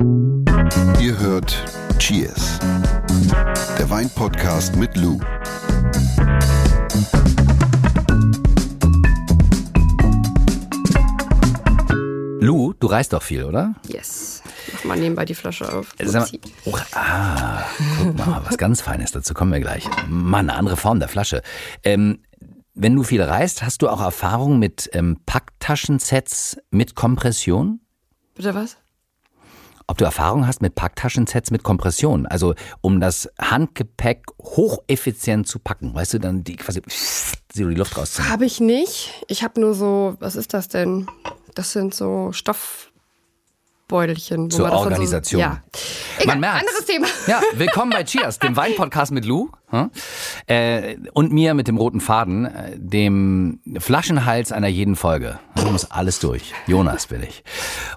Ihr hört Cheers, der Weinpodcast mit Lou. Lou, du reist doch viel, oder? Yes. Mach mal nebenbei die Flasche auf. Upsi. mal, oh, ah, guck mal, was ganz Feines, dazu kommen wir gleich. Mann, eine andere Form der Flasche. Ähm, wenn du viel reist, hast du auch Erfahrung mit ähm, Packtaschensets mit Kompression? Bitte was? Ob du Erfahrung hast mit Packtaschensets mit Kompression, also um das Handgepäck hocheffizient zu packen, weißt du, dann die quasi die Luft rauszunehmen. Habe ich nicht. Ich habe nur so, was ist das denn? Das sind so Stoffbeutelchen. wo Zur Organisation. So, ja. Egal, anderes Thema. Ja, willkommen bei Cheers, dem Weinpodcast mit Lou äh, und mir mit dem roten Faden, äh, dem Flaschenhals einer jeden Folge. Da muss alles durch. Jonas bin ich.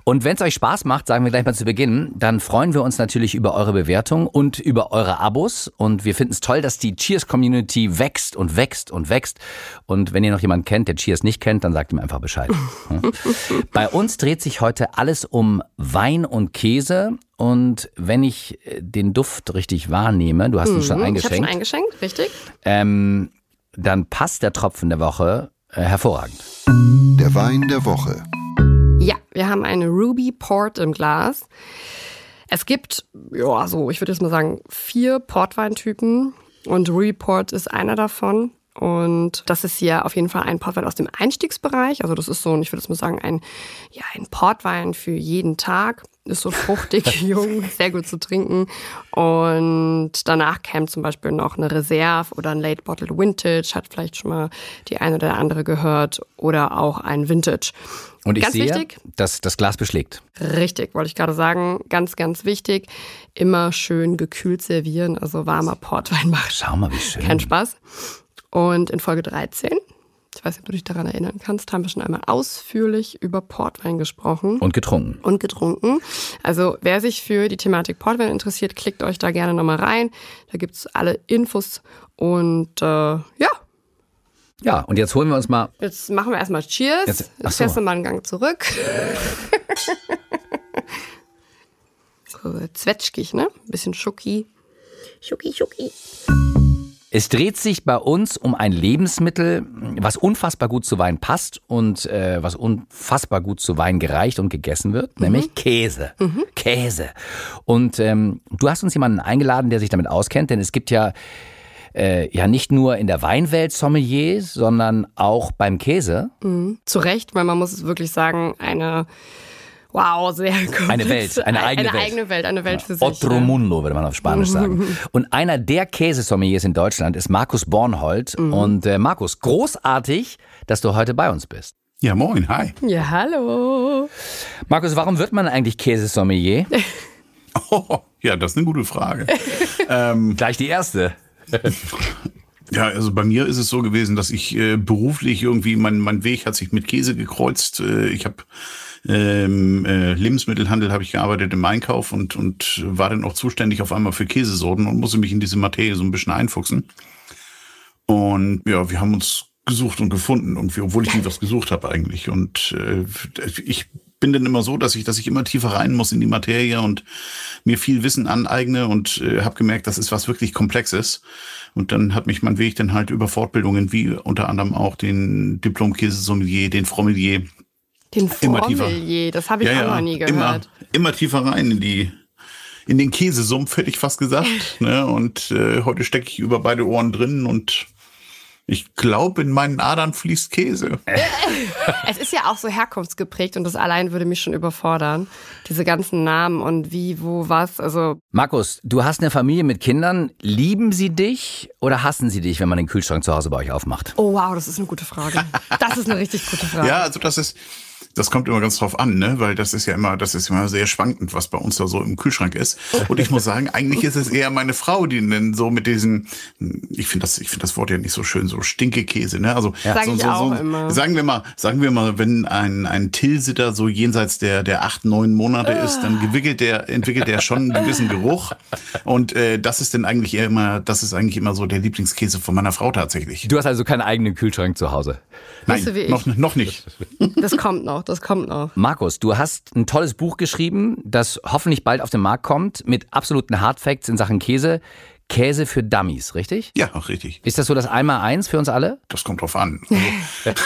Und wenn es euch Spaß macht, sagen wir gleich mal zu Beginn, dann freuen wir uns natürlich über eure Bewertung und über eure Abos. Und wir finden es toll, dass die Cheers-Community wächst und wächst und wächst. Und wenn ihr noch jemanden kennt, der Cheers nicht kennt, dann sagt ihm einfach Bescheid. Bei uns dreht sich heute alles um Wein und Käse. Und wenn ich äh, den Duft richtig wahrnehme, du hast ihn schon Mhm, Ich habe schon eingeschenkt, eingeschenkt, richtig? ähm, dann passt der Tropfen der Woche äh, hervorragend. Der Wein der Woche. Ja, wir haben eine Ruby Port im Glas. Es gibt, ja, so, ich würde jetzt mal sagen, vier Portweintypen und Ruby Port ist einer davon. Und das ist hier auf jeden Fall ein Portwein aus dem Einstiegsbereich. Also das ist so, ich würde jetzt mal sagen, ein, ja, ein Portwein für jeden Tag. Ist so fruchtig, jung, sehr gut zu trinken. Und danach käme zum Beispiel noch eine Reserve oder ein Late Bottled Vintage, hat vielleicht schon mal die eine oder andere gehört, oder auch ein Vintage. Und ich Ganz sehe, wichtig. dass das Glas beschlägt. Richtig, wollte ich gerade sagen. Ganz, ganz wichtig. Immer schön gekühlt servieren, also warmer Portwein macht Schau mal, wie schön. keinen Spaß. Und in Folge 13, ich weiß nicht, ob du dich daran erinnern kannst, haben wir schon einmal ausführlich über Portwein gesprochen Und getrunken. und getrunken. Also wer sich für die Thematik Portwein interessiert, klickt euch da gerne nochmal rein. Da gibt's alle Infos. Und äh, ja, Ja, und jetzt holen wir uns mal. jetzt machen wir erstmal Cheers. Jetzt- ach Jetzt so. fährst du mal einen Gang zurück. so, zwetschgig, ne? Ein bisschen Schoki. Schoki, Schoki. Es dreht sich bei uns um ein Lebensmittel, was unfassbar gut zu Wein passt und äh, was unfassbar gut zu Wein gereicht und gegessen wird, nämlich Käse. Käse. Und ähm, du hast uns jemanden eingeladen, der sich damit auskennt, denn es gibt ja äh, ja nicht nur in der Weinwelt Sommeliers, sondern auch beim Käse. Zu Recht, weil man muss es wirklich sagen, eine wow, sehr komplexe, Eine Welt, eine eigene eine Welt. eigene Welt, eine Welt für sich. Otro ja. Mundo, würde man auf Spanisch sagen. Und einer der Käsesommeliers in Deutschland ist Markus Bornhold. Und äh, Markus, großartig, dass du heute bei uns bist. Ja, moin, hi. Ja, hallo. Markus, warum wird man eigentlich Käsesommelier? Oh, ja, das ist eine gute Frage. ähm, Gleich die erste. ja, also bei mir ist es so gewesen, dass ich äh, beruflich irgendwie, mein, mein Weg hat sich mit Käse gekreuzt. Äh, ich habe ähm, äh, Lebensmittelhandel habe ich gearbeitet im Einkauf und, und war dann auch zuständig auf einmal für Käsesorten und musste mich in diese Materie so ein bisschen einfuchsen. Und ja, wir haben uns gesucht und gefunden, irgendwie, obwohl ich nie was gesucht habe eigentlich. Und äh, ich bin dann immer so, dass ich, dass ich immer tiefer rein muss in die Materie und mir viel Wissen aneigne und äh, habe gemerkt, das ist was wirklich Komplexes. Und dann hat mich mein Weg dann halt über Fortbildungen wie unter anderem auch den Diplom-Käsesommelier, den Frommelier, Den Immer tiefer. Sommelier, das habe ich auch noch nie immer, gehört. immer tiefer rein in die in den Käsesumpf, hätte ich fast gesagt. ne? Und äh, heute stecke ich über beide Ohren drin und ich glaube, in meinen Adern fließt Käse. Es ist ja auch so herkunftsgeprägt und das allein würde mich schon überfordern. Diese ganzen Namen und wie, wo, was. Also Markus, du hast eine Familie mit Kindern. Lieben sie dich oder hassen sie dich, wenn man den Kühlschrank zu Hause bei euch aufmacht? Oh wow, das ist eine gute Frage. Das ist eine richtig gute Frage. Ja, also das ist, das kommt immer ganz drauf an, ne? Weil das ist ja immer, das ist immer sehr schwankend, was bei uns da so im Kühlschrank ist. Und ich muss sagen, eigentlich ist es eher meine Frau, die denn so mit diesen, ich finde das, ich finde das Wort ja nicht so schön, so Stinkekäse, ne? Also Sag so, ich so, auch so, immer. sagen wir mal, sagen wir mal, wenn ein ein Tilsiter so jenseits der der acht neun Monate ist, dann entwickelt der entwickelt der schon einen gewissen Geruch. Und äh, das ist dann eigentlich eher immer, das ist eigentlich immer so der Lieblingskäse von meiner Frau tatsächlich. Du hast also keinen eigenen Kühlschrank zu Hause. Nein, Bist du wie ich? noch noch nicht. Das kommt noch. Noch, das kommt noch. Markus, du hast ein tolles Buch geschrieben, das hoffentlich bald auf den Markt kommt, mit absoluten Hardfacts in Sachen Käse. Käse für Dummies, richtig? Ja, auch richtig. Ist das so das Einmal-Eins für uns alle? Das kommt drauf an. Also,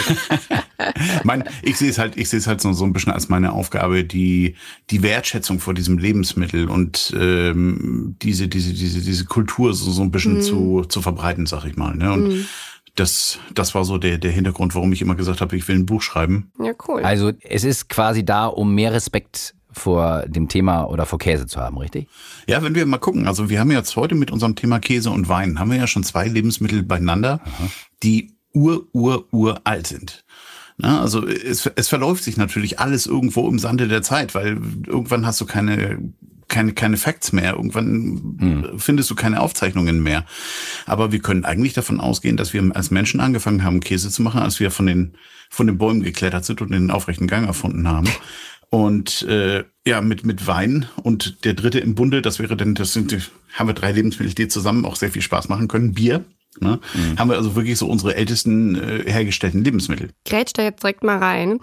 mein, ich sehe es halt, ich sehe es halt so, so ein bisschen als meine Aufgabe, die die Wertschätzung vor diesem Lebensmittel und ähm, diese diese diese diese Kultur so, so ein bisschen zu zu verbreiten, sag ich mal. Ne? Und das das war so der der Hintergrund, warum ich immer gesagt habe, ich will ein Buch schreiben. Ja, cool. Also es ist quasi da, um mehr Respekt vor dem Thema oder vor Käse zu haben, richtig? Ja, wenn wir mal gucken, also wir haben jetzt heute mit unserem Thema Käse und Wein, haben wir ja schon zwei Lebensmittel beieinander, die ur, ur, uralt sind. Na, also es, es verläuft sich natürlich alles irgendwo im Sande der Zeit, weil irgendwann hast du keine keine, keine Facts mehr. Irgendwann findest du keine Aufzeichnungen mehr. Aber wir können eigentlich davon ausgehen, dass wir als Menschen angefangen haben, Käse zu machen, als wir von den, von den Bäumen geklettert sind und den aufrechten Gang erfunden haben. Und äh, ja, mit, mit Wein und der dritte im Bunde, das wäre dann, das sind, haben wir drei Lebensmittel, die zusammen auch sehr viel Spaß machen können. Bier. Ne? Haben wir also wirklich so unsere ältesten äh, hergestellten Lebensmittel. Grätsch da jetzt direkt mal rein.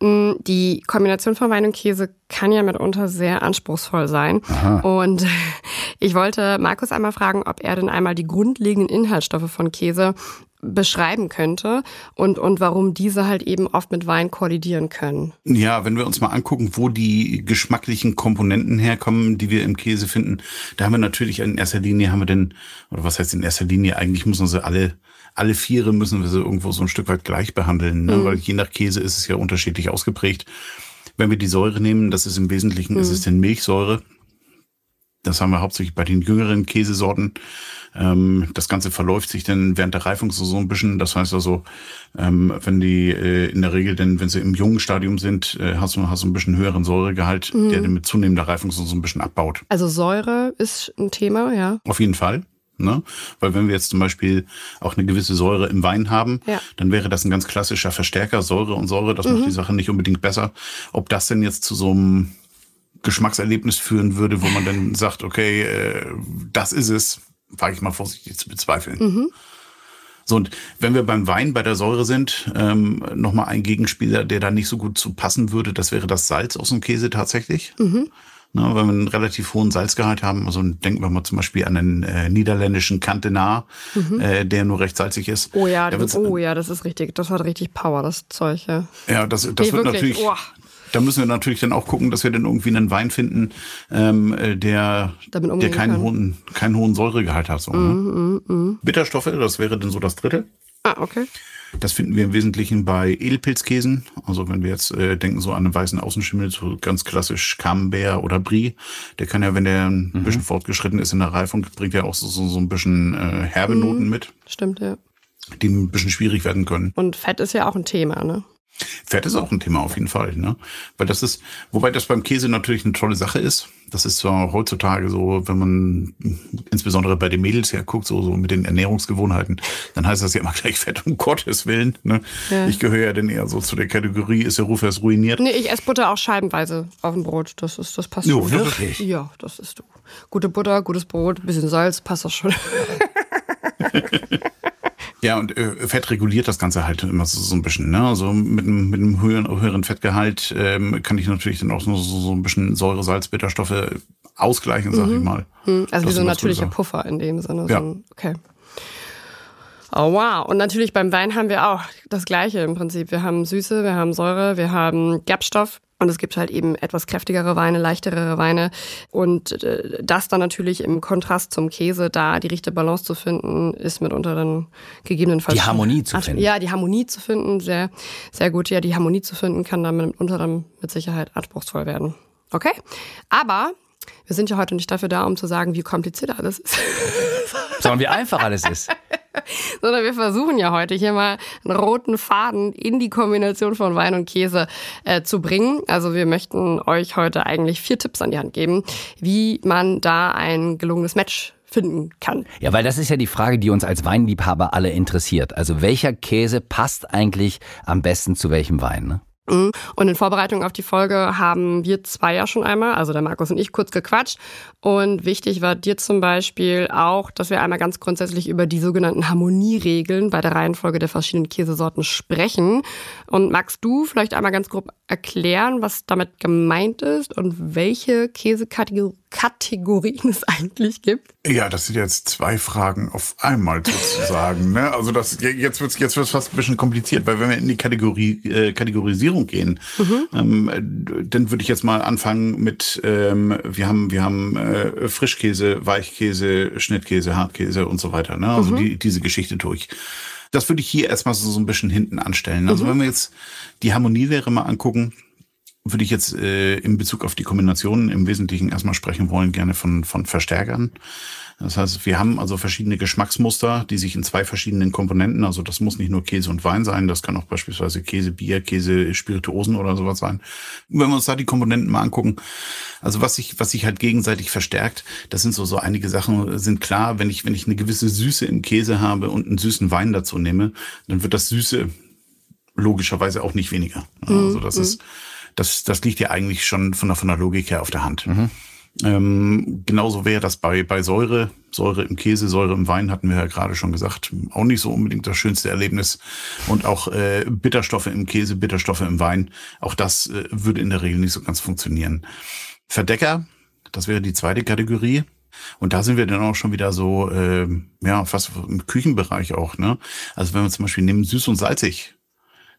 Mm, Die Kombination von Wein und Käse kann ja mitunter sehr anspruchsvoll sein. Und ich wollte Markus einmal fragen, ob er denn einmal die grundlegenden Inhaltsstoffe von Käse beschreiben könnte und, und warum diese halt eben oft mit Wein kollidieren können. Ja, wenn wir uns mal angucken, wo die geschmacklichen Komponenten herkommen, die wir im Käse finden, da haben wir natürlich in erster Linie haben wir denn, oder was heißt in erster Linie, eigentlich müssen sie alle, alle Viere müssen wir sie irgendwo so ein Stück weit gleich behandeln, ne? weil je nach Käse ist es ja unterschiedlich ausgeprägt. Wenn wir die Säure nehmen, das ist im Wesentlichen, ist es denn Milchsäure. Das haben wir hauptsächlich bei den jüngeren Käsesorten. Ähm, das Ganze verläuft sich dann während der Reifung so, ein bisschen. Das heißt also, ähm, wenn die äh, in der Regel denn, wenn sie im jungen Stadium sind, äh, hast du hast du ein bisschen höheren Säuregehalt, der dann mit zunehmender Reifung so ein bisschen abbaut. Also Säure ist ein Thema, ja. Auf jeden Fall. Ne? Weil wenn wir jetzt zum Beispiel auch eine gewisse Säure im Wein haben, Ja. dann wäre das ein ganz klassischer Verstärker, Säure und Säure, das macht die Sache nicht unbedingt besser. Ob das denn jetzt zu so einem Geschmackserlebnis führen würde, wo man dann sagt, okay, äh, das ist es, wage ich mal vorsichtig zu bezweifeln. So, und wenn wir beim Wein bei der Säure sind, ähm, nochmal ein Gegenspieler, der da nicht so gut zu passen würde, das wäre das Salz aus dem Käse tatsächlich. Ne, weil wir einen relativ hohen Salzgehalt haben. Also denken wir mal zum Beispiel an den äh, niederländischen Cantenar, äh, der nur recht salzig ist. Oh ja, Da wird's- oh ja, das ist richtig. Das hat richtig Power, das Zeug, ja. ja, das, das Nee, wird wirklich. natürlich. Uah. Da müssen wir natürlich dann auch gucken, dass wir dann irgendwie einen Wein finden, ähm, äh, der, der keinen kann. Mhm, hohen, keinen hohen Säuregehalt hat. So, ne? Bitterstoffe, das wäre dann so das dritte. Ah, okay. Das finden wir im Wesentlichen bei Edelpilzkäsen. Also wenn wir jetzt äh, denken so an einen weißen Außenschimmel, so ganz klassisch Camembert oder Brie, der kann ja, wenn der ein Mhm. bisschen fortgeschritten ist in der Reifung, bringt er auch so, so, so ein bisschen äh, herbe Mhm. Noten mit, Stimmt, ja. die ein bisschen schwierig werden können. Und Fett ist ja auch ein Thema, ne? Fett ist auch ein Thema auf jeden Fall, ne? Weil das ist, wobei das beim Käse natürlich eine tolle Sache ist. Das ist zwar heutzutage so, wenn man insbesondere bei den Mädels ja guckt, so, so mit den Ernährungsgewohnheiten, dann heißt das ja immer gleich Fett, um Gottes Willen. Ne? Ja. Ich gehöre ja dann eher so zu der Kategorie, ist der Ruf erst ruiniert. Nee, ich esse Butter auch scheibenweise auf dem Brot. Das ist, das passt Jo, schon. wirklich? Ja, das ist du. Gute Butter, gutes Brot, bisschen Salz, passt das schon. Ja, und äh, Fett reguliert das Ganze halt immer so, so ein bisschen. Ne? Also mit einem, mit einem höheren, höheren Fettgehalt ähm, kann ich natürlich dann auch so, so, so ein bisschen Säure, Salz, Bitterstoffe ausgleichen, sag ich mal. Also Das wie so ein natürlicher Gutes. Puffer in dem Sinne. Ja. So okay. Oh wow. Und natürlich beim Wein haben wir auch das Gleiche im Prinzip. Wir haben Süße, wir haben Säure, wir haben Gerbstoff. Und es gibt halt eben etwas kräftigere Weine, leichtere Weine. Und äh, das dann natürlich im Kontrast zum Käse, da die richtige Balance zu finden, ist mitunter dann gegebenenfalls. Die Harmonie zu finden. Ja, die Harmonie zu finden, sehr, sehr gut. Ja, die Harmonie zu finden kann dann mitunter dann mit Sicherheit anspruchsvoll werden. Okay? Aber wir sind ja heute nicht dafür da, um zu sagen, wie kompliziert alles ist. Sondern wie einfach alles ist. sondern wir versuchen ja heute hier mal einen roten Faden in die Kombination von Wein und Käse äh, zu bringen. Also wir möchten euch heute eigentlich vier Tipps an die Hand geben, wie man da ein gelungenes Match finden kann. Ja, weil das ist ja die Frage, die uns als Weinliebhaber alle interessiert. Also welcher Käse passt eigentlich am besten zu welchem Wein? Ne? Und in Vorbereitung auf die Folge haben wir zwei ja schon einmal, also der Markus und ich, kurz gequatscht. Und wichtig war dir zum Beispiel auch, dass wir einmal ganz grundsätzlich über die sogenannten Harmonieregeln bei der Reihenfolge der verschiedenen Käsesorten sprechen. Und magst du vielleicht einmal ganz grob erklären, was damit gemeint ist und welche Käsekategorien es eigentlich gibt? Ja, das sind jetzt zwei Fragen auf einmal sozusagen. ne? Also das jetzt wird's jetzt wird's fast ein bisschen kompliziert, weil wenn wir in die Kategorie äh, Kategorisierung gehen, mhm. ähm, dann würde ich jetzt mal anfangen mit ähm, wir haben wir haben äh, Frischkäse, Weichkäse, Schnittkäse, Hartkäse und so weiter. Ne? Also mhm. die, diese Geschichte durch. Das würde ich hier erstmal so, so ein bisschen hinten anstellen. Also mhm. wenn wir jetzt die Harmonielehre mal angucken, würde ich jetzt äh, in Bezug auf die Kombinationen im Wesentlichen erstmal sprechen wollen, gerne von, von Verstärkern. Das heißt, wir haben also verschiedene Geschmacksmuster, die sich in zwei verschiedenen Komponenten, also das muss nicht nur Käse und Wein sein, das kann auch beispielsweise Käse, Bier, Käse, Spirituosen oder sowas sein. Wenn wir uns da die Komponenten mal angucken, also was sich, was sich halt gegenseitig verstärkt, das sind so, so einige Sachen sind klar, wenn ich, wenn ich eine gewisse Süße im Käse habe und einen süßen Wein dazu nehme, dann wird das Süße logischerweise auch nicht weniger. Also das mhm. ist, das, das liegt ja eigentlich schon von der, von der Logik her auf der Hand. Mhm. Ähm, genauso wäre das bei, bei Säure. Säure im Käse, Säure im Wein hatten wir ja gerade schon gesagt. Auch nicht so unbedingt das schönste Erlebnis. Und auch äh, Bitterstoffe im Käse, Bitterstoffe im Wein. Auch das äh, würde in der Regel nicht so ganz funktionieren. Verdecker, das wäre die zweite Kategorie. Und da sind wir dann auch schon wieder so, äh, ja, fast im Küchenbereich auch. Ne? Also wenn wir zum Beispiel nehmen süß und salzig,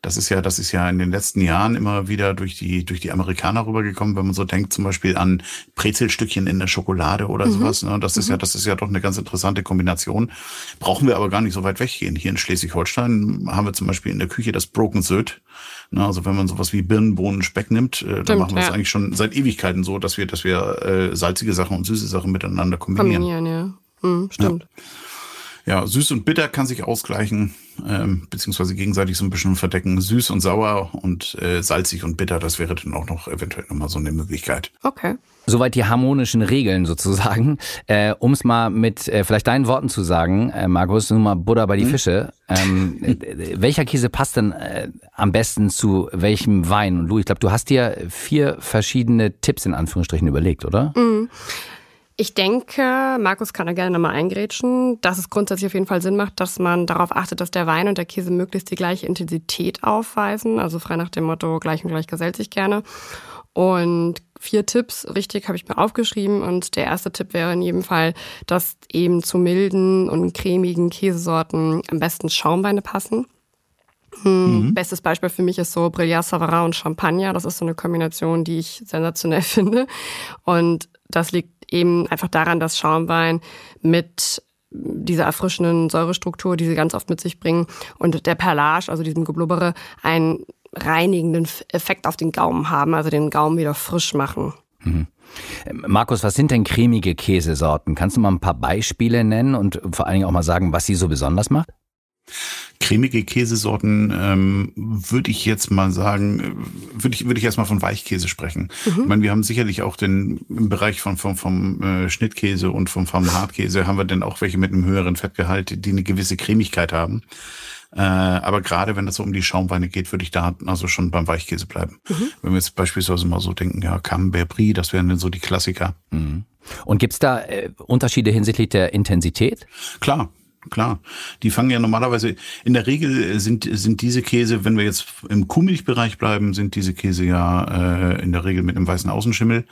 das ist ja, das ist ja in den letzten Jahren immer wieder durch die, durch die Amerikaner rübergekommen, wenn man so denkt, zum Beispiel an Brezelstückchen in der Schokolade oder mhm. sowas. Ne? Das ist mhm. ja, das ist ja doch eine ganz interessante Kombination. Brauchen wir aber gar nicht so weit weggehen. Hier in Schleswig-Holstein haben wir zum Beispiel in der Küche das Broken Söd. Ne? Also wenn man sowas wie Birnen, Bohnen, Speck nimmt, äh, dann machen wir es ja. eigentlich schon seit Ewigkeiten so, dass wir, dass wir äh, salzige Sachen und süße Sachen miteinander kombinieren. Kombinieren, ja. Mhm, stimmt. Ja. Ja, süß und bitter kann sich ausgleichen, ähm, beziehungsweise gegenseitig so ein bisschen verdecken. Süß und sauer und äh, salzig und bitter, das wäre dann auch noch eventuell nochmal so eine Möglichkeit. Okay. Soweit die harmonischen Regeln sozusagen. Äh, um es mal mit äh, vielleicht deinen Worten zu sagen, äh, Markus, nur mal Butter bei die mhm. Fische. Ähm, äh, welcher Käse passt denn äh, am besten zu welchem Wein? Und Lu, ich glaube, du hast dir vier verschiedene Tipps in Anführungsstrichen überlegt, oder? Mhm. Ich denke, Markus kann da gerne nochmal eingrätschen, dass es grundsätzlich auf jeden Fall Sinn macht, dass man darauf achtet, dass der Wein und der Käse möglichst die gleiche Intensität aufweisen. Also frei nach dem Motto, gleich und gleich gesellt sich gerne. Und vier Tipps, richtig, habe ich mir aufgeschrieben. Und der erste Tipp wäre in jedem Fall, dass eben zu milden und cremigen Käsesorten am besten Schaumweine passen. Hm, mhm. Bestes Beispiel für mich ist so Brillat Savarin und Champagner. Das ist so eine Kombination, die ich sensationell finde. Und das liegt eben einfach daran, dass Schaumwein mit dieser erfrischenden Säurestruktur, die sie ganz oft mit sich bringen, und der Perlage, also diesem Geblubbere, einen reinigenden Effekt auf den Gaumen haben, also den Gaumen wieder frisch machen. Mhm. Markus, was sind denn cremige Käsesorten? Kannst du mal ein paar Beispiele nennen und vor allen Dingen auch mal sagen, was sie so besonders macht? Cremige Käsesorten ähm, würde ich jetzt mal sagen, würde ich, würde ich erstmal von Weichkäse sprechen. Mhm. Ich meine, wir haben sicherlich auch den im Bereich von, vom, vom äh, Schnittkäse und vom, vom Hartkäse haben wir denn auch welche mit einem höheren Fettgehalt, die eine gewisse Cremigkeit haben. Äh, aber gerade wenn es so um die Schaumweine geht, würde ich da also schon beim Weichkäse bleiben. Mhm. Wenn wir jetzt beispielsweise mal so denken, ja, Camembert Brie, das wären dann so die Klassiker. Mhm. Und gibt's da äh, Unterschiede hinsichtlich der Intensität? Klar, klar. Die fangen ja normalerweise, in der Regel sind, sind diese Käse, wenn wir jetzt im Kuhmilchbereich bleiben, sind diese Käse ja äh, in der Regel mit einem weißen Außenschimmel.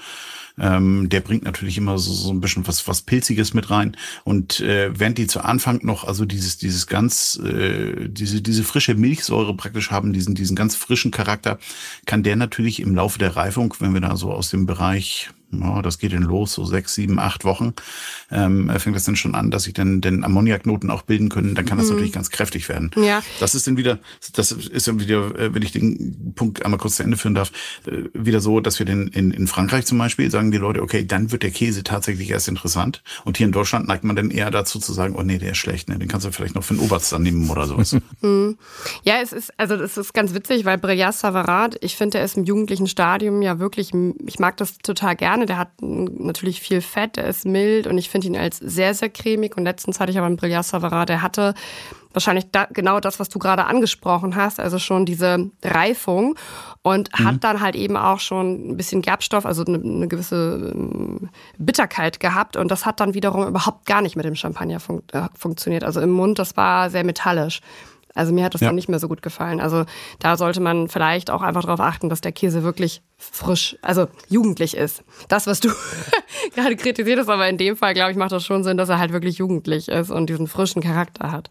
Ähm, der bringt natürlich immer so, so ein bisschen was, was Pilziges mit rein. Und äh, während die zu Anfang noch, also dieses, dieses ganz, äh, diese, diese frische Milchsäure praktisch haben, diesen, diesen ganz frischen Charakter, kann der natürlich im Laufe der Reifung, wenn wir da so aus dem Bereich ja, das geht dann los, so sechs, sieben, acht Wochen, ähm, fängt das dann schon an, dass sich dann den Ammoniaknoten auch bilden können, dann kann das mhm. natürlich ganz kräftig werden. Ja. Das ist dann wieder, das ist dann wieder, äh, wenn ich den Punkt einmal kurz zu Ende führen darf, äh, wieder so, dass wir den in, in Frankreich zum Beispiel sagen die Leute, okay, dann wird der Käse tatsächlich erst interessant. Und hier in Deutschland neigt man dann eher dazu zu sagen, oh nee, der ist schlecht, ne? den kannst du vielleicht noch für einen Oberst dann nehmen oder sowas. Mhm. Ja, es ist, also das ist ganz witzig, weil Brillat Savarat, ich finde, er ist im jugendlichen Stadium ja wirklich, ich mag das total gerne gerne. Der hat natürlich viel Fett, der ist mild und ich finde ihn als sehr, sehr cremig. Und letztens hatte ich aber einen Brillat Savarin, der hatte wahrscheinlich da, genau das, was du gerade angesprochen hast, also schon diese Reifung und mhm. hat dann halt eben auch schon ein bisschen Gerbstoff, also eine, eine, gewisse ähm, Bitterkeit gehabt und das hat dann wiederum überhaupt gar nicht mit dem Champagner fun äh, funktioniert. Also im Mund, das war sehr metallisch. Also mir hat das ja. dann nicht mehr so gut gefallen. Also da sollte man vielleicht auch einfach darauf achten, dass der Käse wirklich frisch, also jugendlich ist. Das, was du gerade kritisiert hast, aber in dem Fall, glaube ich, macht das schon Sinn, dass er halt wirklich jugendlich ist und diesen frischen Charakter hat.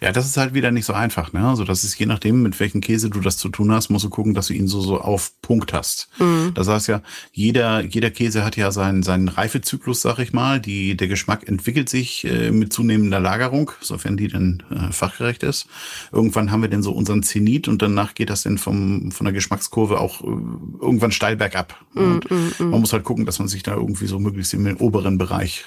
Ja, das ist halt wieder nicht so einfach. Ne? Also das ist je nachdem, mit welchem Käse du das zu tun hast, musst du gucken, dass du ihn so, so auf Punkt hast. Mhm. Das heißt ja, jeder, jeder Käse hat ja seinen, seinen Reifezyklus, sag ich mal. Die, der Geschmack entwickelt sich äh, mit zunehmender Lagerung, sofern die dann äh, fachgerecht ist. Irgendwann haben wir dann so unseren Zenit und danach geht das dann vom, von der Geschmackskurve auch äh, irgendwann steil bergab. Mhm, und mhm, mhm. man muss halt gucken, dass man sich da irgendwie so möglichst im oberen Bereich,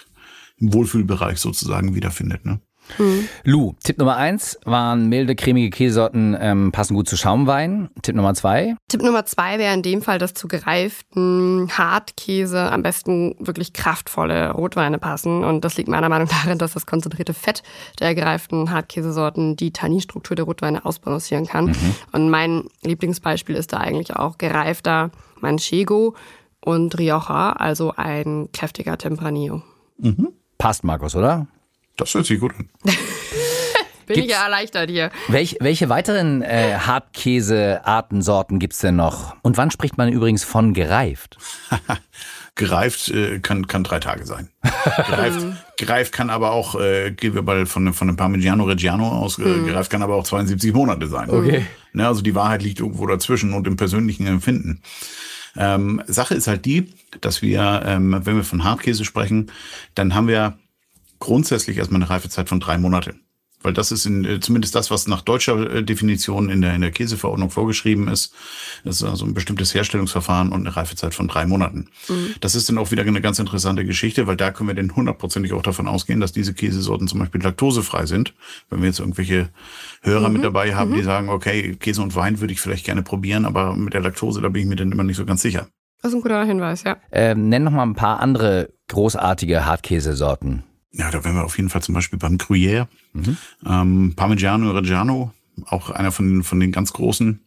im Wohlfühlbereich sozusagen wiederfindet. Ne? Mhm. Lou, Tipp Nummer eins waren milde, cremige Käsesorten ähm, passen gut zu Schaumwein. Tipp Nummer zwei? Tipp Nummer zwei wäre in dem Fall, dass zu gereiften Hartkäse am besten wirklich kraftvolle Rotweine passen. Und das liegt meiner Meinung nach darin, dass das konzentrierte Fett der gereiften Hartkäsesorten die Tanninstruktur der Rotweine ausbalancieren kann. Mhm. Und mein Lieblingsbeispiel ist da eigentlich auch gereifter Manchego und Rioja, also ein kräftiger Tempranillo. Mhm. Passt, Markus, oder? Das hört sich gut an. Bin gibt's, ich ja erleichtert hier. Welch, welche weiteren äh, Hartkäse-Artensorten gibt es denn noch? Und wann spricht man übrigens von gereift? gereift äh, kann, kann drei Tage sein. Gereift, gereift kann aber auch, äh, gehen wir mal von, von dem Parmigiano Reggiano aus, äh, mhm. gereift kann aber auch 72 Monate sein. Okay. Ne, also die Wahrheit liegt irgendwo dazwischen und im persönlichen Empfinden. Ähm, Sache ist halt die, dass wir, ähm, wenn wir von Hartkäse sprechen, dann haben wir grundsätzlich erstmal eine Reifezeit von drei Monate. Weil das ist in, äh, zumindest das, was nach deutscher äh, Definition in der, in der Käseverordnung vorgeschrieben ist. Das ist also ein bestimmtes Herstellungsverfahren und eine Reifezeit von drei Monaten. Mhm. Das ist dann auch wieder eine ganz interessante Geschichte, weil da können wir denn hundertprozentig auch davon ausgehen, dass diese Käsesorten zum Beispiel laktosefrei sind. Wenn wir jetzt irgendwelche Hörer mhm. mit dabei haben, mhm. die sagen, okay, Käse und Wein würde ich vielleicht gerne probieren, aber mit der Laktose, da bin ich mir dann immer nicht so ganz sicher. Das ist ein guter Hinweis, ja. Ähm, nenn noch mal ein paar andere großartige Hartkäsesorten. Ja, da wären wir auf jeden Fall zum Beispiel beim Gruyère. Mhm. Ähm, Parmigiano Reggiano, auch einer von, den von den ganz großen.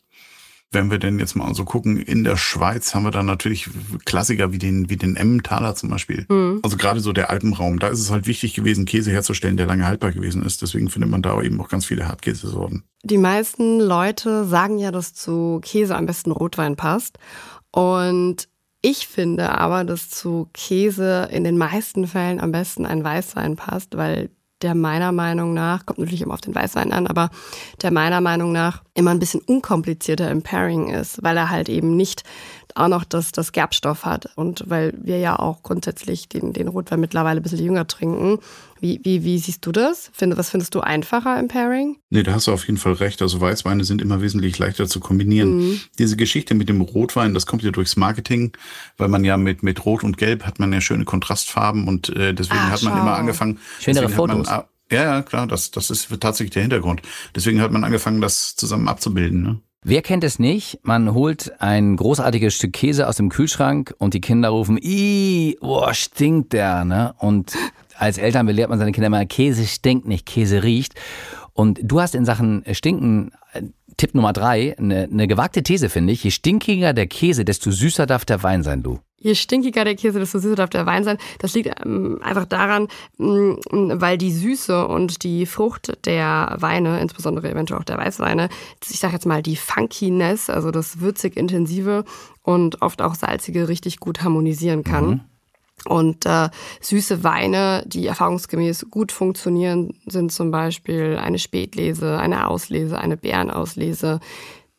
Wenn wir denn jetzt mal so gucken, in der Schweiz haben wir dann natürlich Klassiker wie den, wie den Emmentaler zum Beispiel. Mhm. Also gerade so der Alpenraum, da ist es halt wichtig gewesen, Käse herzustellen, der lange haltbar gewesen ist. Deswegen findet man da eben auch ganz viele Hartkäsesorten. Die meisten Leute sagen ja, dass zu Käse am besten Rotwein passt. Und ich finde aber, dass zu Käse in den meisten Fällen am besten ein Weißwein passt, weil der meiner Meinung nach, kommt natürlich immer auf den Weißwein an, aber der meiner Meinung nach immer ein bisschen unkomplizierter im Pairing ist, weil er halt eben nicht auch noch das, das Gerbstoff hat und weil wir ja auch grundsätzlich den, den Rotwein mittlerweile ein bisschen jünger trinken. Wie, wie, wie siehst du das? Find, was findest du einfacher im Pairing? Nee, da hast du auf jeden Fall recht. Also Weißweine sind immer wesentlich leichter zu kombinieren. Mhm. Diese Geschichte mit dem Rotwein, das kommt ja durchs Marketing, weil man ja mit, mit Rot und Gelb hat man ja schöne Kontrastfarben und äh, deswegen ah, hat man schau. immer angefangen. Schönere Fotos. Man, ja, ja, klar, das, das ist tatsächlich der Hintergrund. Deswegen hat man angefangen, das zusammen abzubilden. Ne? Wer kennt es nicht? Man holt ein großartiges Stück Käse aus dem Kühlschrank und die Kinder rufen, ih, boah, stinkt der, ne? Und als Eltern belehrt man seine Kinder immer, Käse stinkt nicht, Käse riecht. Und du hast in Sachen Stinken äh, Tipp Nummer drei, eine, eine gewagte These finde ich. Je stinkiger der Käse, desto süßer darf der Wein sein, du. Je stinkiger der Käse, desto süßer darf der Wein sein. Das liegt ähm, einfach daran, mh, mm, weil die Süße und die Frucht der Weine, insbesondere eventuell auch der Weißweine, ich sage jetzt mal die Funkiness, also das würzig intensive und oft auch salzige richtig gut harmonisieren kann. Mhm. Und äh, süße Weine, die erfahrungsgemäß gut funktionieren, sind zum Beispiel eine Spätlese, eine Auslese, eine Bärenauslese,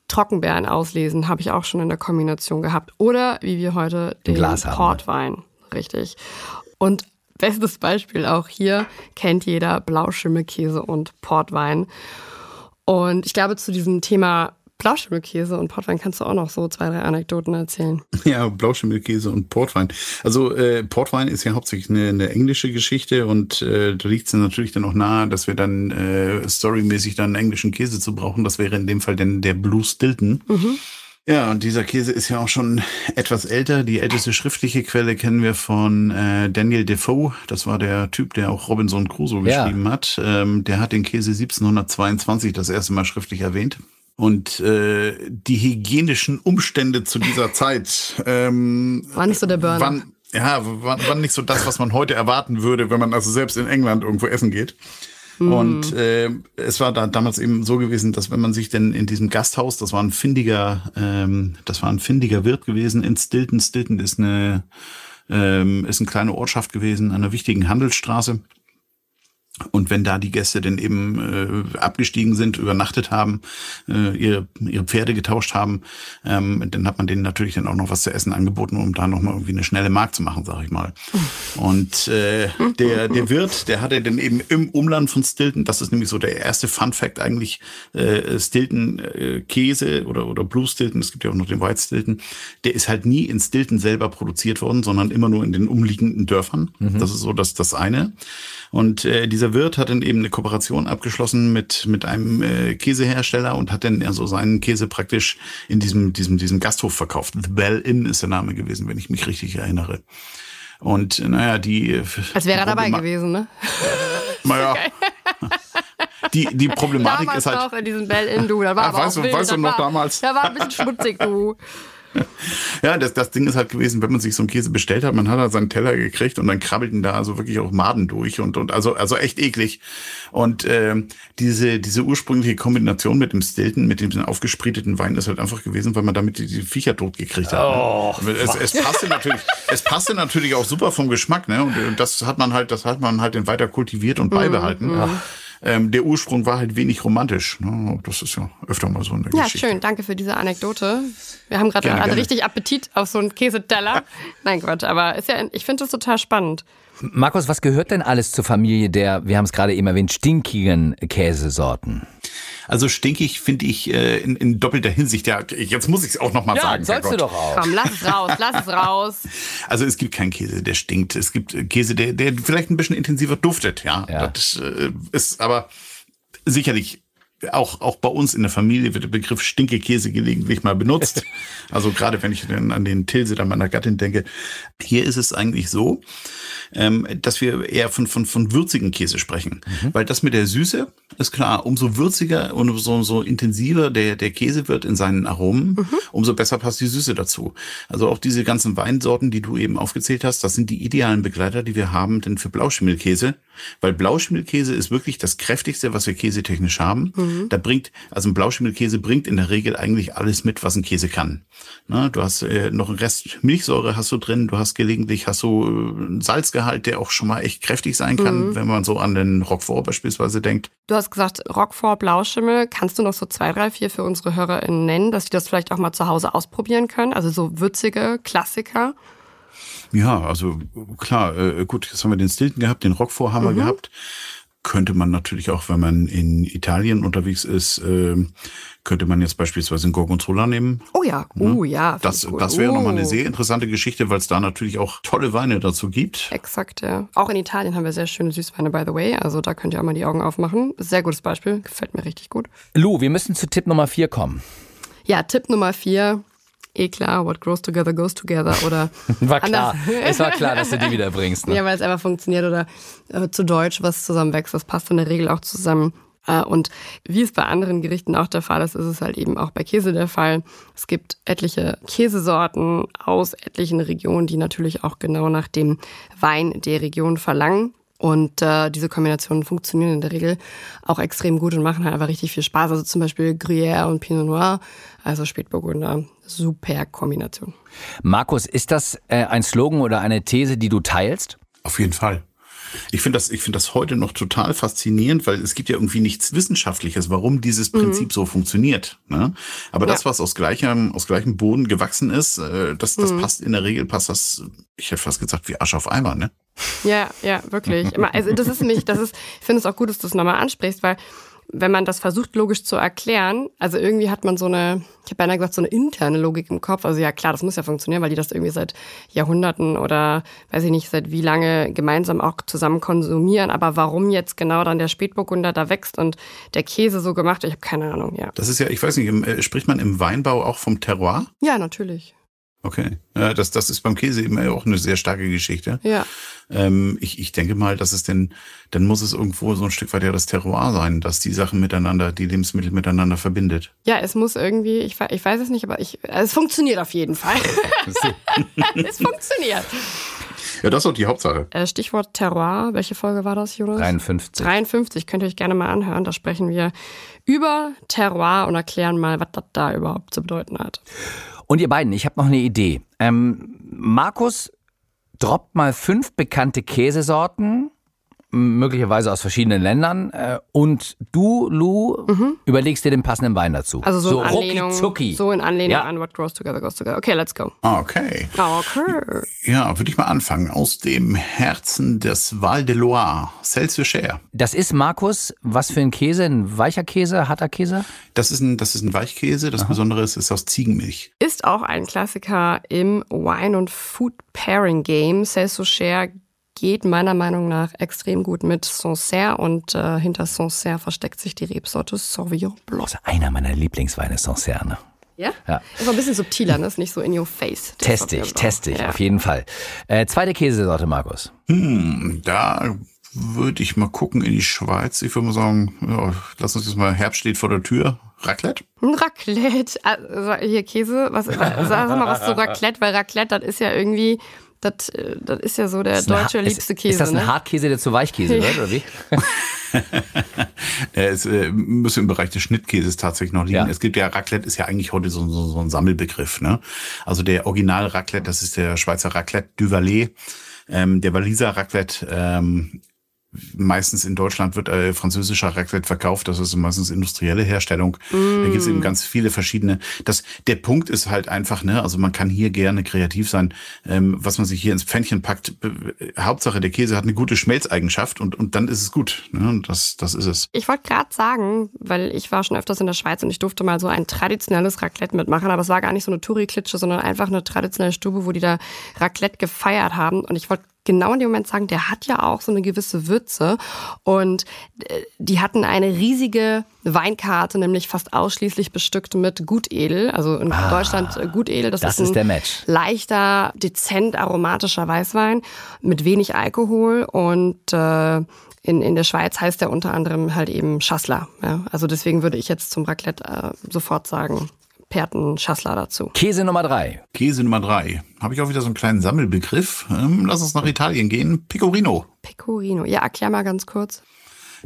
Trockenbeeren auslesen, habe ich auch schon in der Kombination gehabt. Oder wie wir heute den Glas Portwein. Richtig. Und bestes Beispiel auch hier kennt jeder Blauschimmelkäse und Portwein. Und ich glaube, zu diesem Thema Blauschimmelkäse und Portwein kannst du auch noch so zwei, drei Anekdoten erzählen. Ja, Blauschimmelkäse und Portwein. Also äh, Portwein ist ja hauptsächlich eine, eine englische Geschichte und äh, da liegt es natürlich dann auch nahe, dass wir dann äh, storymäßig dann einen englischen Käse zu brauchen. Das wäre in dem Fall dann der Blue Stilton. Mhm. Ja, und dieser Käse ist ja auch schon etwas älter. Die älteste schriftliche Quelle kennen wir von äh, Daniel Defoe. Das war der Typ, der auch Robinson Crusoe Ja. geschrieben hat. Ähm, der hat den Käse 1722 das erste Mal schriftlich erwähnt. Und äh, die hygienischen Umstände zu dieser Zeit ähm, War nicht so der Burner. waren, ja, waren, waren nicht so das, was man heute erwarten würde, wenn man also selbst in England irgendwo essen geht. Und äh, es war da damals eben so gewesen, dass wenn man sich denn in diesem Gasthaus, das war ein findiger, ähm, das war ein findiger Wirt gewesen in Stilton. Stilton ist eine ähm, ist eine kleine Ortschaft gewesen, an einer wichtigen Handelsstraße. Und wenn da die Gäste dann eben äh, abgestiegen sind, übernachtet haben, äh, ihre, ihre Pferde getauscht haben, ähm, dann hat man denen natürlich dann auch noch was zu essen angeboten, um da nochmal irgendwie eine schnelle Mark zu machen, sag ich mal. Und äh, der, der Wirt, der hatte dann eben im Umland von Stilton, das ist nämlich so der erste Fun Fact eigentlich, äh, Stilton äh, Käse oder, oder Blue Stilton, es gibt ja auch noch den White Stilton, der ist halt nie in Stilton selber produziert worden, sondern immer nur in den umliegenden Dörfern. Das ist so das, das eine. Und äh, dieser Wirt hat dann eben eine Kooperation abgeschlossen mit mit einem äh, Käsehersteller und hat dann also seinen Käse praktisch in diesem diesem diesem Gasthof verkauft. The Bell Inn ist der Name gewesen, wenn ich mich richtig erinnere. Und naja, die äh, Als wäre er dabei gewesen, ne? Naja, die die Problematik damals ist halt noch in diesem Bell Inn, du. Da war Ah, weißt auch du- weißt du noch war, damals? Da war ein bisschen schmutzig, du. Ja, das, das Ding ist halt gewesen, wenn man sich so einen Käse bestellt hat, man hat halt seinen Teller gekriegt und dann krabbelten da also wirklich auch Maden durch und, und also, also echt eklig. Und ähm, diese, diese ursprüngliche Kombination mit dem Stilton, mit dem aufgespriteten Wein ist halt einfach gewesen, weil man damit die, die Viecher tot gekriegt hat. Oh, ne? es, es passte natürlich, es passte natürlich auch super vom Geschmack, ne? Und, und das hat man halt, das hat man halt dann weiter kultiviert und beibehalten. Ähm, der Ursprung war halt wenig romantisch. Ne? Das ist ja öfter mal so in der Ja, Geschichte. schön. Danke für diese Anekdote. Wir haben gerade gerne. richtig Appetit auf so einen Käseteller. Nein, Quatsch. Aber ist ja, ich finde das total spannend. Markus, was gehört denn alles zur Familie der, wir haben es gerade eben erwähnt, stinkigen Käsesorten? Also stinkig finde ich äh, in, in doppelter Hinsicht. Ja, jetzt muss ich es auch noch mal sagen. sollst du doch auch. Komm, lass es raus, lass es raus. Also es gibt keinen Käse, der stinkt. Es gibt äh, Käse, der, der vielleicht ein bisschen intensiver duftet. Ja, Ja. das äh, ist aber sicherlich auch, auch bei uns in der Familie wird der Begriff Stinkekäse gelegentlich mal benutzt. Also gerade wenn ich dann an den Tilse, an meiner Gattin denke. Hier ist es eigentlich so, ähm, dass wir eher von, von, von würzigen Käse sprechen. Weil das mit der Süße ist klar, umso würziger und umso so intensiver der, der Käse wird in seinen Aromen, umso besser passt die Süße dazu. Also auch diese ganzen Weinsorten, die du eben aufgezählt hast, das sind die idealen Begleiter, die wir haben, denn für Blauschimmelkäse. Weil Blauschimmelkäse ist wirklich das kräftigste, was wir käsetechnisch haben. Da bringt, also ein Blauschimmelkäse bringt in der Regel eigentlich alles mit, was ein Käse kann. Na, du hast äh, noch einen Rest Milchsäure hast du drin, du hast gelegentlich hast du äh, einen Salzgehalt, der auch schon mal echt kräftig sein kann, wenn man so an den Roquefort beispielsweise denkt. Du hast gesagt, Roquefort, Blauschimmel. Kannst du noch so zwei, drei, vier für unsere HörerInnen nennen, dass die das vielleicht auch mal zu Hause ausprobieren können? Also so würzige Klassiker. Ja, also klar, äh, gut, jetzt haben wir den Stilton gehabt, den Roquefort haben wir gehabt. Könnte man natürlich auch, wenn man in Italien unterwegs ist, äh, könnte man jetzt beispielsweise einen Gorgonzola nehmen. Oh ja, oh ja. Das, das wäre nochmal eine Oh. sehr interessante Geschichte, weil es da natürlich auch tolle Weine dazu gibt. Exakt, ja. Auch in Italien haben wir sehr schöne Süßweine, by the way. Also da könnt ihr auch mal die Augen aufmachen. Sehr gutes Beispiel. Gefällt mir richtig gut. Lou, wir müssen zu Tipp Nummer vier kommen. Ja, Tipp Nummer vier. Eh klar, what grows together goes together. Oder War klar. es war klar, dass du die wieder bringst. Ne? Ja, weil es einfach funktioniert oder äh, zu Deutsch, was zusammenwächst, das passt in der Regel auch zusammen. Äh, und wie es bei anderen Gerichten auch der Fall ist, ist es halt eben auch bei Käse der Fall. Es gibt etliche Käsesorten aus etlichen Regionen, die natürlich auch genau nach dem Wein der Region verlangen. Und äh, diese Kombinationen funktionieren in der Regel auch extrem gut und machen halt einfach richtig viel Spaß. Also zum Beispiel Gruyère und Pinot Noir, also Spätburgunder, super Kombination. Markus, ist das äh, ein Slogan oder eine These, die du teilst? Auf jeden Fall. Ich finde das, ich finde das heute noch total faszinierend, weil es gibt ja irgendwie nichts Wissenschaftliches, warum dieses Prinzip so funktioniert. Ne? Aber das, Ja. was aus gleichem, aus gleichem Boden gewachsen ist, äh, das, das passt in der Regel, passt das, ich hätte fast gesagt, wie Asche auf Eimer, ne? Ja, ja, wirklich. Also das ist nämlich, das ist, ich finde es auch gut, dass du es nochmal ansprichst, weil wenn man das versucht logisch zu erklären, also irgendwie hat man so eine, ich habe beinahe gesagt, so eine interne Logik im Kopf. Also ja klar, das muss ja funktionieren, weil die das irgendwie seit Jahrhunderten oder weiß ich nicht, seit wie lange gemeinsam auch zusammen konsumieren. Aber warum jetzt genau dann der Spätburgunder da wächst und der Käse so gemacht, ich habe keine Ahnung, ja. Das ist ja, ich weiß nicht, äh, spricht man im Weinbau auch vom Terroir? Ja, natürlich. Okay. Ja, das, das ist beim Käse eben auch eine sehr starke Geschichte. Ja. Ähm, ich, ich denke mal, dass es denn, dann muss es irgendwo so ein Stück weit ja das Terroir sein, dass die Sachen miteinander, die Lebensmittel miteinander verbindet. Ja, es muss irgendwie, ich, ich weiß es nicht, aber ich, es funktioniert auf jeden Fall. es funktioniert. Ja, das ist doch die Hauptsache. Äh, Stichwort Terroir, welche Folge war das, Jonas? 53. 53, könnt ihr euch gerne mal anhören. Da sprechen wir über Terroir und erklären mal, was das da überhaupt zu bedeuten hat. Und ihr beiden, ich habe noch eine Idee. Ähm, Markus droppt mal fünf bekannte Käsesorten, möglicherweise aus verschiedenen Ländern. Äh, und du, Lou, überlegst dir den passenden Wein dazu. Also so, in Anlehnung, so in Anlehnung Ja. an What Grows Together Goes Together. Okay, let's go. Okay. Okay. Ja, würde ich mal anfangen. Aus dem Herzen des Val de Loire, Celle-sur-Cher. Das ist, Markus, was für ein Käse? Ein weicher Käse, harter Käse? Das ist ein, das ist ein Weichkäse. Das Besondere ist, es ist aus Ziegenmilch. Ist auch ein Klassiker im Wine- und Food-Pairing-Game. Celle-sur-Cher geht meiner Meinung nach extrem gut mit Sancerre und äh, hinter Sancerre versteckt sich die Rebsorte Sauvignon Blanc. Das ist einer meiner Lieblingsweine, Sancerre. ne? Ja? Ja. Ist ein bisschen subtiler, ne? Ist nicht so in your face. Testig, testig, Ja. auf jeden Fall. Äh, zweite Käsesorte, Markus. Hm, da würde ich mal gucken in die Schweiz. Ich würde mal sagen, ja, lass uns jetzt mal, Herbst steht vor der Tür. Raclette? Raclette. Also hier Käse. Was, sag, sag mal was zu Raclette, weil Raclette, das ist ja irgendwie, das, äh, das ist ja so der Ist deutsche Ha- liebste ist, Käse. Ist das ein ne? Hartkäse, der zu Weichkäse wird, oder wie? Es äh, müsste im Bereich des Schnittkäses tatsächlich noch liegen. Ja. Es gibt ja Raclette, ist ja eigentlich heute so, so, so ein Sammelbegriff. Ne? Also der Original Raclette, das ist der Schweizer Raclette du Valais. Ähm, der Waliser Raclette, ähm, meistens in Deutschland wird äh, französischer Raclette verkauft. Das ist meistens industrielle Herstellung. Da gibt es eben ganz viele verschiedene. Das, der Punkt ist halt einfach, ne, also man kann hier gerne kreativ sein, ähm, was man sich hier ins Pfännchen packt. Äh, Hauptsache, der Käse hat eine gute Schmelzeigenschaft und, und dann ist es gut. Ne? Das, das ist es. Ich wollte gerade sagen, weil ich war schon öfters in der Schweiz und ich durfte mal so ein traditionelles Raclette mitmachen, aber es war gar nicht so eine Touri-Klitsche, sondern einfach eine traditionelle Stube, wo die da Raclette gefeiert haben. Und ich wollte genau in dem Moment sagen, der hat ja auch so eine gewisse Würze. Und äh, die hatten eine riesige Weinkarte, nämlich fast ausschließlich bestückt mit Gutedel. Also in Deutschland äh, Gutedel, das, das ist, ist ein leichter, dezent aromatischer Weißwein mit wenig Alkohol und äh, in, in der Schweiz heißt der unter anderem halt eben Schassler. Ja? Also deswegen würde ich jetzt zum Raclette äh, sofort sagen, Perten Schassler dazu. Käse Nummer drei. Käse Nummer drei. Habe ich auch wieder so einen kleinen Sammelbegriff. Ähm, lass uns nach Italien gehen. Pecorino. Pecorino. Ja, erklär mal ganz kurz.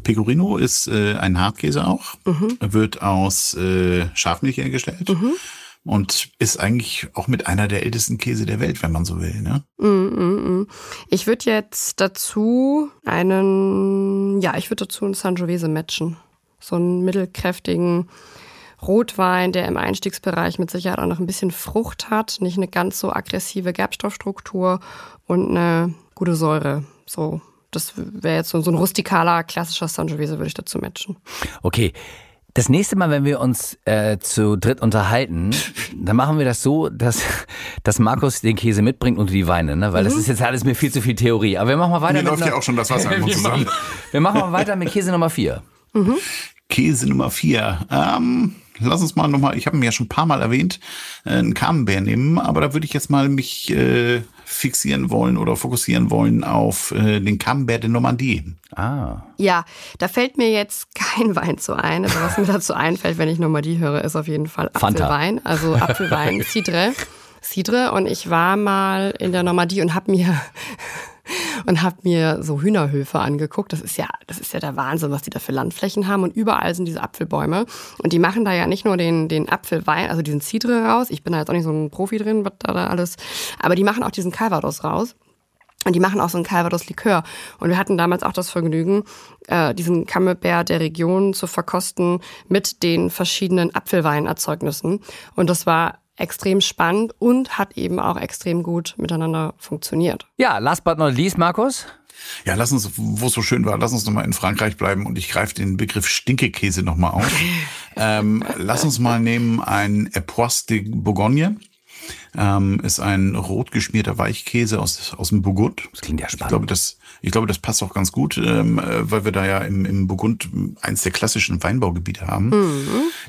Pecorino ist äh, ein Hartkäse auch. Wird aus äh, Schafmilch hergestellt. Und ist eigentlich auch mit einer der ältesten Käse der Welt, wenn man so will. Ne? Mm, mm, mm. Ich würde jetzt dazu einen, ja, ich würde dazu einen Sangiovese matchen. So einen mittelkräftigen Rotwein, der im Einstiegsbereich mit Sicherheit auch noch ein bisschen Frucht hat, nicht eine ganz so aggressive Gerbstoffstruktur und eine gute Säure. So, das wäre jetzt so, so ein rustikaler, klassischer Sangiovese, würde ich dazu matchen. Okay. Das nächste Mal, wenn wir uns äh, zu dritt unterhalten, dann machen wir das so, dass, dass Markus den Käse mitbringt und die Weine, ne? Weil das ist jetzt alles mir viel zu viel Theorie. Aber wir machen mal weiter Mir mit läuft ja auch schon das Wasser wir, zusammen. machen, wir machen mal weiter mit Käse Nummer vier. Käse Nummer vier. Ähm, lass uns mal nochmal, ich habe ihn ja schon ein paar Mal erwähnt, äh, einen Camembert nehmen, aber da würde ich jetzt mal mich äh, fixieren wollen oder fokussieren wollen auf äh, den Camembert de Normandie. Ah. Ja, da fällt mir jetzt kein Wein zu ein, aber was mir dazu einfällt, wenn ich Normandie höre, ist auf jeden Fall Fanta. Apfelwein. Also Apfelwein, Cidre. Cidre und ich war mal in der Normandie und habe mir und habe mir so Hühnerhöfe angeguckt. Das ist ja, das ist ja der Wahnsinn, was die da für Landflächen haben und überall sind diese Apfelbäume und die machen da ja nicht nur den den Apfelwein, also diesen Cidre raus. Ich bin da jetzt auch nicht so ein Profi drin, was da, da alles, aber die machen auch diesen Calvados raus. Und die machen auch so ein Calvados-Likör. Und wir hatten damals auch das Vergnügen, äh, diesen Camembert der Region zu verkosten mit den verschiedenen Apfelweinerzeugnissen. Und das war extrem spannend und hat eben auch extrem gut miteinander funktioniert. Ja, last but not least, Markus. Ja, lass uns, wo es so schön war, lass uns nochmal in Frankreich bleiben und ich greife den Begriff Stinkekäse nochmal auf. ähm, lass uns mal nehmen ein Epoisse de Bourgogne. Ähm, ist ein rot geschmierter Weichkäse aus, aus dem Burgund. Das klingt ja Ich spannend. glaube, das, ich glaube, das passt auch ganz gut, ähm, äh, weil wir da ja im, im Burgund eins der klassischen Weinbaugebiete haben.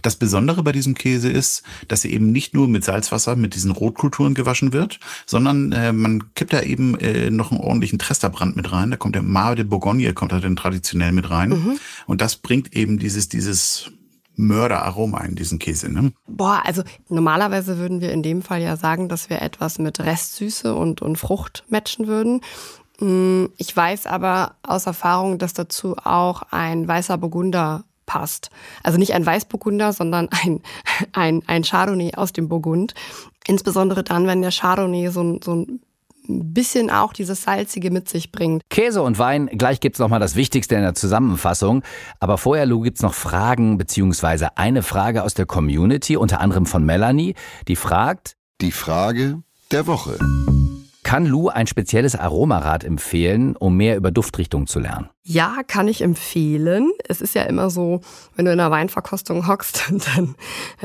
Das Besondere bei diesem Käse ist, dass er eben nicht nur mit Salzwasser mit diesen Rotkulturen gewaschen wird, sondern äh, man kippt da eben äh, noch einen ordentlichen Tresterbrand mit rein. Da kommt der Mar de Bourgogne, kommt da dann traditionell mit rein. Und das bringt eben dieses, dieses Mörderaroma in diesen Käse. Ne? Boah, also normalerweise würden wir in dem Fall ja sagen, dass wir etwas mit Restsüße und, und Frucht matchen würden. Mm, Ich weiß aber aus Erfahrung, dass dazu auch ein weißer Burgunder passt. Also nicht ein Weißburgunder, sondern ein, ein, ein Chardonnay aus dem Burgund. Insbesondere dann, wenn der Chardonnay so, ein- so ein bisschen auch dieses Salzige mit sich bringt. Käse und Wein, gleich gibt's noch mal das Wichtigste in der Zusammenfassung. Aber vorher, Lou, gibt's noch Fragen, beziehungsweise eine Frage aus der Community, unter anderem von Melanie, die fragt, Die Frage der Woche. Kann Lou ein spezielles Aromarad empfehlen, um mehr über Duftrichtung zu lernen? Ja, kann ich empfehlen. Es ist ja immer so, wenn du in einer Weinverkostung hockst und dann,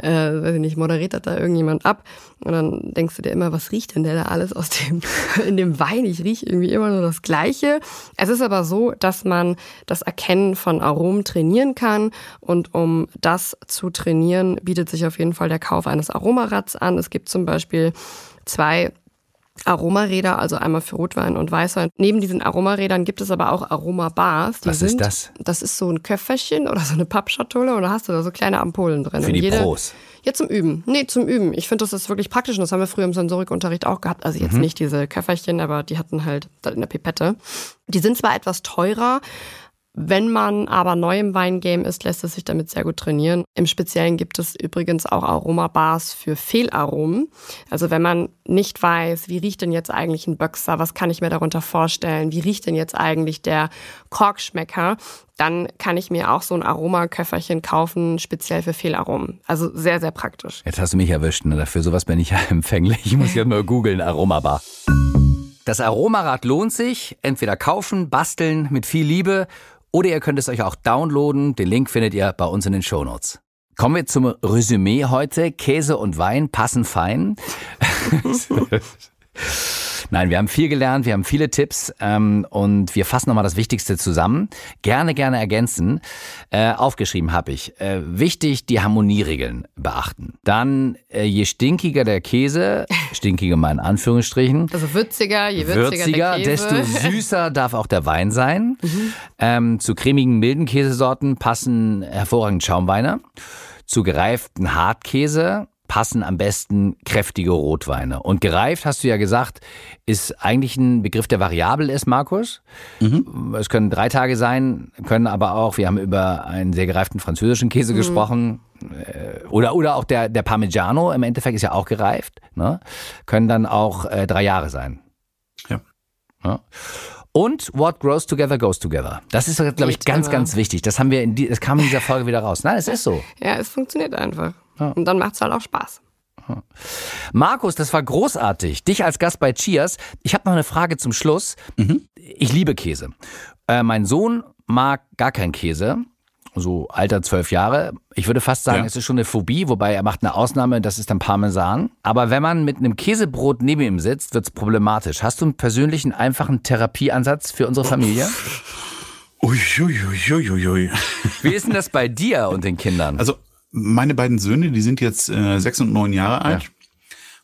äh, weiß ich nicht, moderiert da irgendjemand ab und dann denkst du dir immer, was riecht denn der da alles aus dem, in dem Wein? Ich rieche irgendwie immer nur das Gleiche. Es ist aber so, dass man das Erkennen von Aromen trainieren kann und um das zu trainieren, bietet sich auf jeden Fall der Kauf eines Aromarads an. Es gibt zum Beispiel zwei Aromaräder, also einmal für Rotwein und Weißwein. Neben diesen Aromarädern gibt es aber auch Aromabars. Die Was ist sind, das? Das ist so ein Köfferchen oder so eine Pappschatulle und da hast du da so kleine Ampullen drin. Für die jede, Pros. Ja, zum Üben. Nee, zum Üben. Ich finde, das ist wirklich praktisch und das haben wir früher im Sensorikunterricht auch gehabt. Also jetzt Mhm. nicht diese Köfferchen, aber die hatten halt in der Pipette. Die sind zwar etwas teurer, wenn man aber neu im Weingame ist, lässt es sich damit sehr gut trainieren. Im Speziellen gibt es übrigens auch Aromabars für Fehlaromen. Also wenn man nicht weiß, wie riecht denn jetzt eigentlich ein Böxer, was kann ich mir darunter vorstellen, wie riecht denn jetzt eigentlich der Korkschmecker, dann kann ich mir auch so ein Aromaköfferchen kaufen, speziell für Fehlaromen. Also sehr, sehr praktisch. Jetzt hast du mich erwischt, ne? Dafür sowas bin ich ja empfänglich. Ich muss jetzt mal googeln, Aromabar. Das Aromarad lohnt sich. Entweder kaufen, basteln mit viel Liebe oder ihr könnt es euch auch downloaden. Den Link findet ihr bei uns in den Shownotes. Kommen wir zum Resümee heute. Käse und Wein passen fein. Nein, wir haben viel gelernt, wir haben viele Tipps ähm, und wir fassen nochmal das Wichtigste zusammen. Gerne, gerne ergänzen. Äh, aufgeschrieben habe ich. Äh, wichtig, die Harmonieregeln beachten. Dann, äh, je stinkiger der Käse, stinkiger mal in Anführungsstrichen, Also würziger, je würziger, würziger, der Käse. desto süßer darf auch der Wein sein. Ähm, zu cremigen, milden Käsesorten passen hervorragend Schaumweine. Zu gereiften Hartkäse passen am besten kräftige Rotweine. Und gereift, hast du ja gesagt, ist eigentlich ein Begriff, der variabel ist, Markus. Es können drei Tage sein, können aber auch, wir haben über einen sehr gereiften französischen Käse gesprochen, äh, oder, oder auch der, der Parmigiano, im Endeffekt ist ja auch gereift, ne? können dann auch äh, drei Jahre sein. Ja. Ja. Und what grows together goes together. Das ist, glaube ich, Geht ganz, ganz wichtig. Das haben wir in die, das kam in dieser Folge wieder raus. Nein, es ist so. Ja, es funktioniert einfach. Und dann macht es halt auch Spaß. Markus, das war großartig. Dich als Gast bei Cheers. Ich habe noch eine Frage zum Schluss. Ich liebe Käse. Äh, mein Sohn mag gar keinen Käse. So Alter zwölf Jahre. Ich würde fast sagen, Ja. es ist schon eine Phobie, wobei er macht eine Ausnahme, das ist dann Parmesan. Aber wenn man mit einem Käsebrot neben ihm sitzt, wird's problematisch. Hast du einen persönlichen, einfachen Therapieansatz für unsere Familie? Uiuiuiuiui. Wie ist denn das bei dir und den Kindern? Also meine beiden Söhne, die sind jetzt äh, sechs und neun Jahre alt.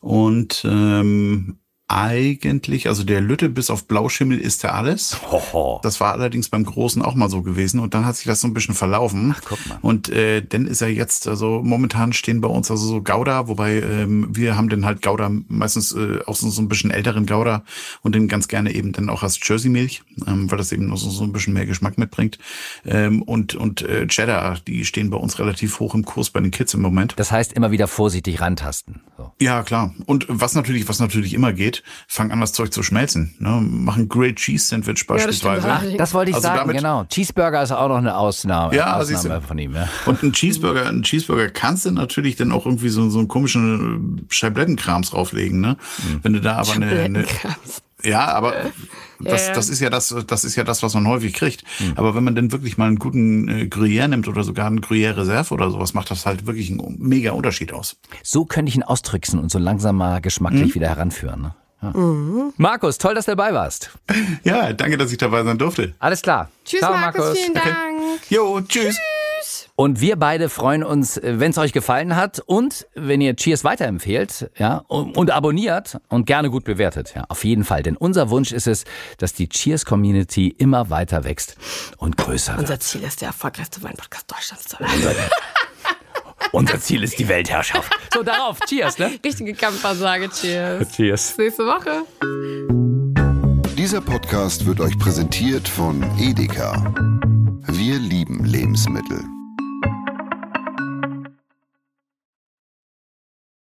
Und ähm, eigentlich, also der Lütte bis auf Blauschimmel isst er alles. Hoho. Das war allerdings beim Großen auch mal so gewesen und dann hat sich das so ein bisschen verlaufen. Ach, guck mal. Und äh, dann ist er jetzt, also momentan stehen bei uns also so Gouda, wobei ähm, wir haben dann halt Gouda meistens äh, auch so, so ein bisschen älteren Gouda und den ganz gerne eben dann auch als Jersey-Milch, ähm, weil das eben noch so, so ein bisschen mehr Geschmack mitbringt. Ähm, und und äh, Cheddar, die stehen bei uns relativ hoch im Kurs bei den Kids im Moment. Das heißt, immer wieder vorsichtig rantasten. So. Ja, klar. Und was natürlich, was natürlich immer geht, damit fang an, das Zeug zu schmelzen. Ne? Mach ein Grilled Cheese Sandwich beispielsweise. Ach, Das wollte ich Also sagen, damit- genau. Cheeseburger ist auch noch eine Ausnahme, Ja, siehst Ausnahme von ihm. Ja. Und ein Cheeseburger, ein Cheeseburger kannst du natürlich dann auch irgendwie so, so einen komischen äh, Scheiblettenkrams drauflegen, ne? Mhm. Wenn du da aber eine, eine ja, aber das, Ja. das ist ja das, das ist ja das, was man häufig kriegt. Mhm. Aber wenn man dann wirklich mal einen guten äh, Gruyère nimmt oder sogar einen Gruyère Reserve oder sowas, macht das halt wirklich einen mega Unterschied aus. So könnte ich ihn austricksen und so langsam mal geschmacklich Mhm. wieder heranführen. Ne? Ja. Markus, toll, dass du dabei warst. Ja, danke, dass ich dabei sein durfte. Alles klar. Tschüss, Ciao, Markus, vielen Dank. Jo, tschüss. Und wir beide freuen uns, wenn es euch gefallen hat und wenn ihr Cheers weiterempfehlt, ja, und, und abonniert und gerne gut bewertet, ja, auf jeden Fall. Denn unser Wunsch ist es, dass die Cheers Community immer weiter wächst und größer wird. Unser Ziel ist, der erfolgreichste Weinpodcast Deutschlands zu werden. Unser Ziel ist die Weltherrschaft. So, darauf. Cheers, ne? Richtige Kampfansage. Cheers. Cheers. Bis nächste Woche. Dieser Podcast wird euch präsentiert von Edeka. Wir lieben Lebensmittel.